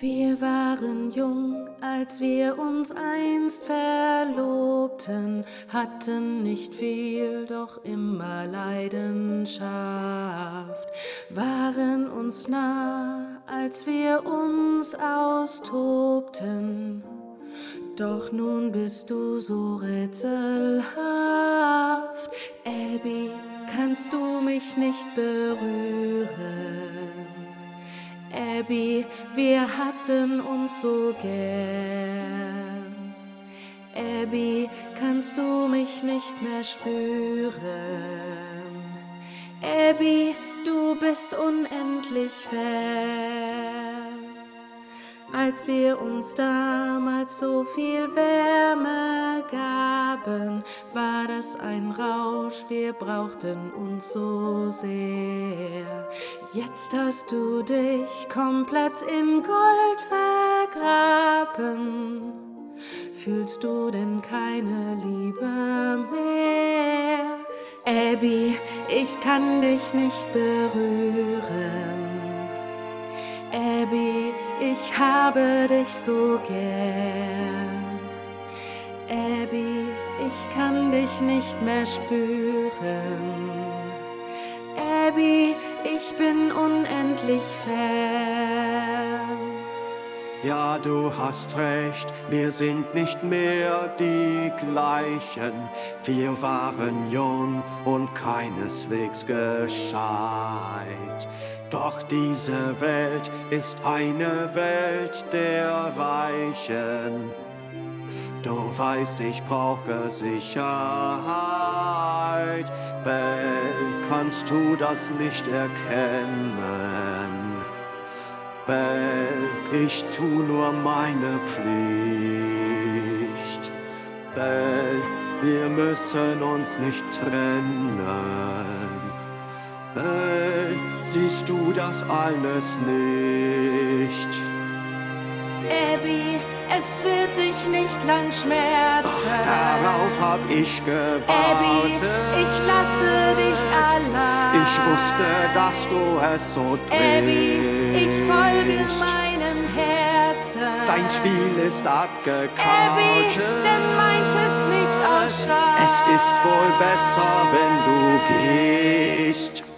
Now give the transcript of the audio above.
Wir waren jung, als wir uns einst verlobten, hatten nicht viel, doch immer Leidenschaft, waren uns nah, als wir uns austobten. Doch nun bist du so rätselhaft, Abby, kannst du mich nicht berühren? Abby, wir hatten uns so gern. Abby, kannst du mich nicht mehr spüren? Abby, du bist unendlich fern. Als wir uns damals so viel Wärme gaben, war das ein Rausch, wir brauchten uns so sehr. Jetzt hast du dich komplett in Gold vergraben. Fühlst du denn keine Liebe mehr? Abby, ich kann dich nicht berühren. Abby, ich habe dich so gern. Abby, ich kann dich nicht mehr spüren. Abby, ich bin unendlich fern. Ja, du hast recht, wir sind nicht mehr die gleichen. Wir waren jung und keineswegs gescheit. Doch diese Welt ist eine Welt der Reichen. Du weißt, ich brauche Sicherheit. Bell, kannst du das nicht erkennen? Bell, ich tu nur meine Pflicht. Bell, wir müssen uns nicht trennen. Bell, siehst du das alles nicht? Abby, es wird dich nicht lang schmerzen. Darauf hab ich gewartet. Abby, ich lasse dich allein. Ich wusste, dass du es so drehst. Abby, ich folge meinem Herzen. Dein Spiel ist abgekartet. Abby, denn meins ist nicht aus Stahl. Es ist wohl besser, wenn du gehst.